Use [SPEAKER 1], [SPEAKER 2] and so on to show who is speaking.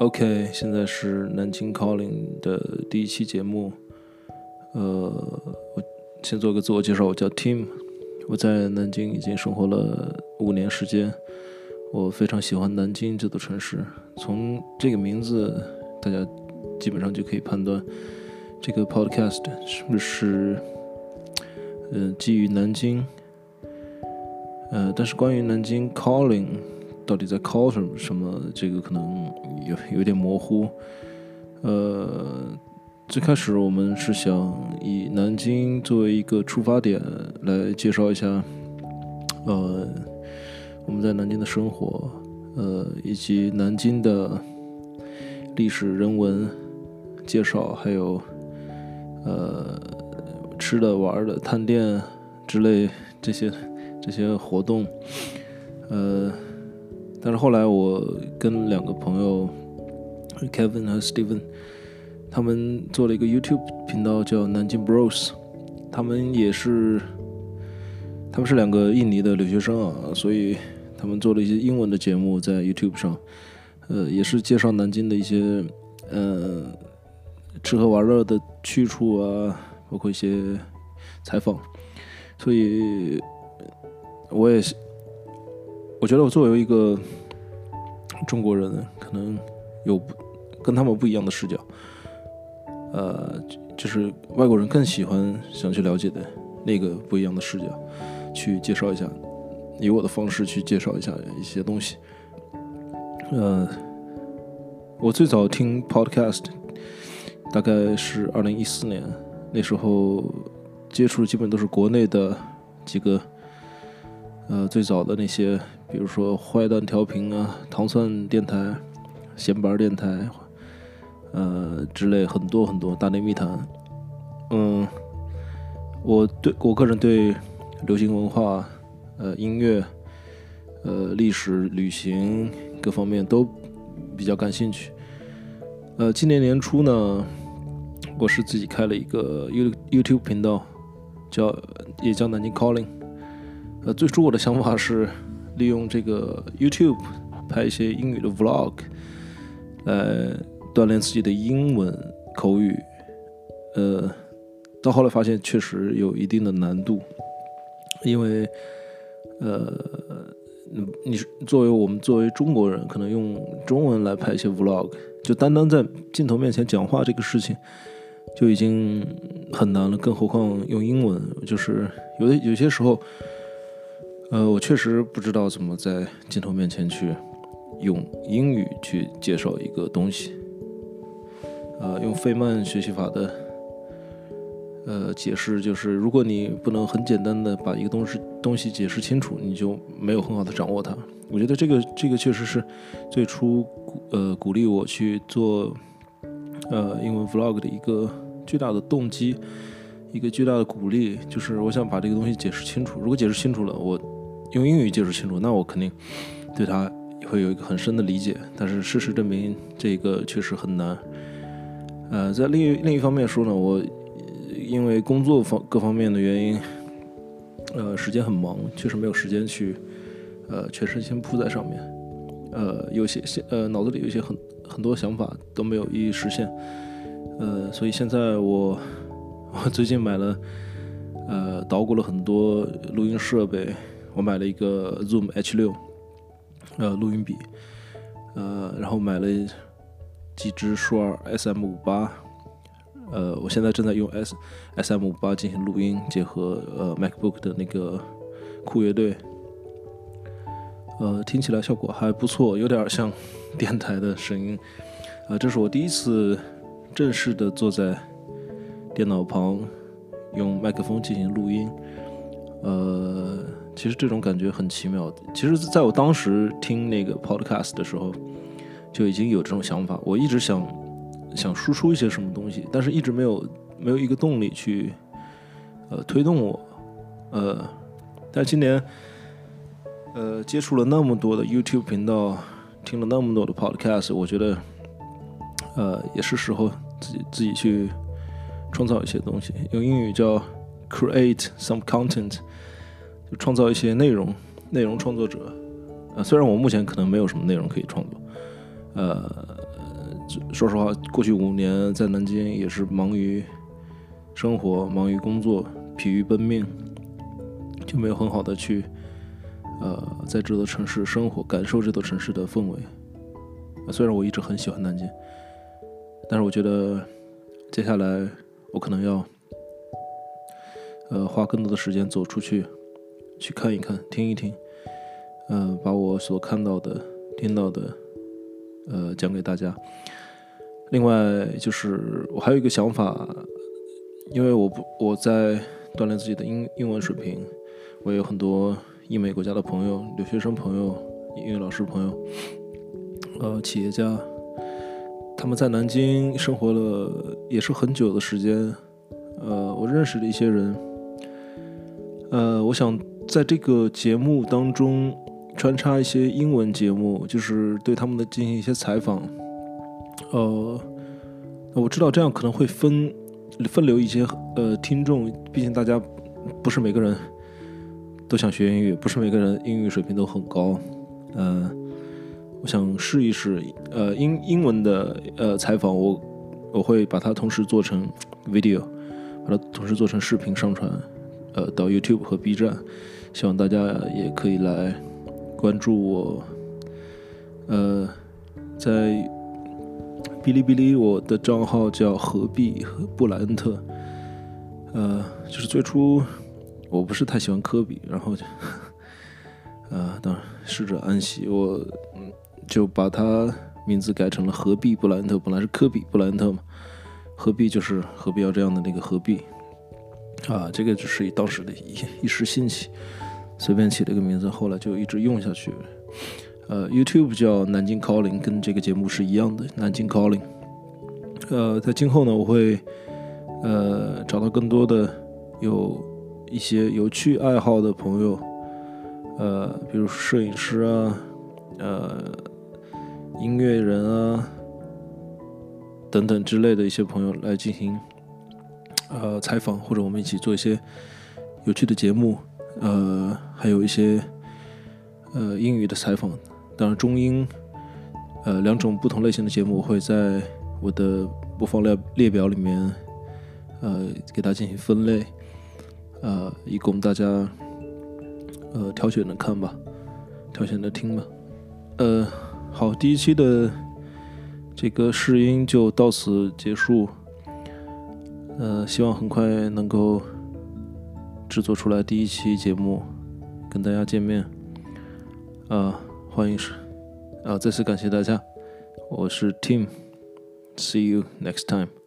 [SPEAKER 1] OK，现在是南京 Calling 的第一期节目。呃，我先做个自我介绍，我叫 Tim，我在南京已经生活了五年时间。我非常喜欢南京这座城市，从这个名字，大家基本上就可以判断这个 Podcast 是不是，呃，基于南京。呃，但是关于南京 Calling。到底在 call 什么什么？这个可能有有点模糊。呃，最开始我们是想以南京作为一个出发点来介绍一下，呃，我们在南京的生活，呃，以及南京的历史人文介绍，还有呃吃的、玩的、探店之类这些这些活动，呃。但是后来，我跟两个朋友，Kevin 和 Steven，他们做了一个 YouTube 频道，叫南京 Bros。他们也是，他们是两个印尼的留学生啊，所以他们做了一些英文的节目在 YouTube 上，呃，也是介绍南京的一些呃吃喝玩乐的去处啊，包括一些采访。所以，我也是。我觉得我作为一个中国人，可能有跟他们不一样的视角。呃，就是外国人更喜欢想去了解的那个不一样的视角，去介绍一下，以我的方式去介绍一下一些东西。呃，我最早听 Podcast 大概是二零一四年，那时候接触的基本都是国内的几个。呃，最早的那些，比如说坏蛋调频啊、糖蒜电台、闲板电台，呃之类很多很多大内密谈。嗯，我对我个人对流行文化、呃音乐、呃历史、旅行各方面都比较感兴趣。呃，今年年初呢，我是自己开了一个 You YouTube 频道，叫也叫南京 Calling。呃，最初我的想法是利用这个 YouTube 拍一些英语的 Vlog，来锻炼自己的英文口语。呃，到后来发现确实有一定的难度，因为呃，你作为我们作为中国人，可能用中文来拍一些 Vlog，就单单在镜头面前讲话这个事情就已经很难了，更何况用英文，就是有的有些时候。呃，我确实不知道怎么在镜头面前去用英语去介绍一个东西。呃，用费曼学习法的呃解释就是，如果你不能很简单的把一个东西东西解释清楚，你就没有很好的掌握它。我觉得这个这个确实是最初呃鼓励我去做呃英文 vlog 的一个巨大的动机，一个巨大的鼓励，就是我想把这个东西解释清楚。如果解释清楚了，我用英语解释清楚，那我肯定对他会有一个很深的理解。但是事实证明，这个确实很难。呃，在另另一方面说呢，我因为工作方各方面的原因，呃，时间很忙，确实没有时间去呃全身心扑在上面。呃，有些现呃脑子里有些很很多想法都没有一一实现。呃，所以现在我 我最近买了呃捣鼓了很多录音设备。我买了一个 Zoom H6，呃，录音笔，呃，然后买了几支舒尔 SM58，呃，我现在正在用 S SM58 进行录音，结合呃 MacBook 的那个酷乐队，呃，听起来效果还不错，有点像电台的声音，啊，这是我第一次正式的坐在电脑旁用麦克风进行录音，呃。其实这种感觉很奇妙。其实，在我当时听那个 podcast 的时候，就已经有这种想法。我一直想想输出一些什么东西，但是一直没有没有一个动力去呃推动我。呃，但今年呃接触了那么多的 YouTube 频道，听了那么多的 podcast，我觉得呃也是时候自己自己去创造一些东西。用英语叫 create some content。创造一些内容，内容创作者，呃，虽然我目前可能没有什么内容可以创作，呃，说实话，过去五年在南京也是忙于生活、忙于工作、疲于奔命，就没有很好的去呃在这座城市生活，感受这座城市的氛围。虽然我一直很喜欢南京，但是我觉得接下来我可能要呃花更多的时间走出去，去看一看、听一听，呃，把我所看到的、听到的。呃，讲给大家。另外，就是我还有一个想法，因为我不我在锻炼自己的英英文水平，我有很多英美国家的朋友、留学生朋友、英语老师朋友，呃，企业家，他们在南京生活了也是很久的时间。呃，我认识的一些人，呃，我想在这个节目当中。穿插一些英文节目，就是对他们的进行一些采访。呃，我知道这样可能会分分流一些呃听众，毕竟大家不是每个人都想学英语，不是每个人英语水平都很高。呃，我想试一试呃英英文的呃采访，我我会把它同时做成 video，把它同时做成视频上传呃到 YouTube 和 B 站，希望大家也可以来。关注我，呃，在哔哩哔哩，我的账号叫何必和布莱恩特，呃，就是最初我不是太喜欢科比，然后就，呃，当然逝者安息，我就把他名字改成了何必布莱恩特，本来是科比布莱恩特嘛，何必就是何必要这样的那个何必，啊，这个只是当时的一一时兴起。随便起了一个名字，后来就一直用下去。呃，YouTube 叫南京 Calling，跟这个节目是一样的，南京 Calling。呃，在今后呢，我会呃找到更多的有一些有趣爱好的朋友，呃，比如摄影师啊，呃，音乐人啊等等之类的一些朋友来进行呃采访，或者我们一起做一些有趣的节目。呃，还有一些呃英语的采访，当然中英呃两种不同类型的节目，我会在我的播放列列表里面呃给大家进行分类，呃以供大家呃挑选着看吧，挑选着听吧。呃，好，第一期的这个试音就到此结束，呃，希望很快能够。制作出来第一期节目，跟大家见面，啊，欢迎是，啊，再次感谢大家，我是 Tim，See you next time。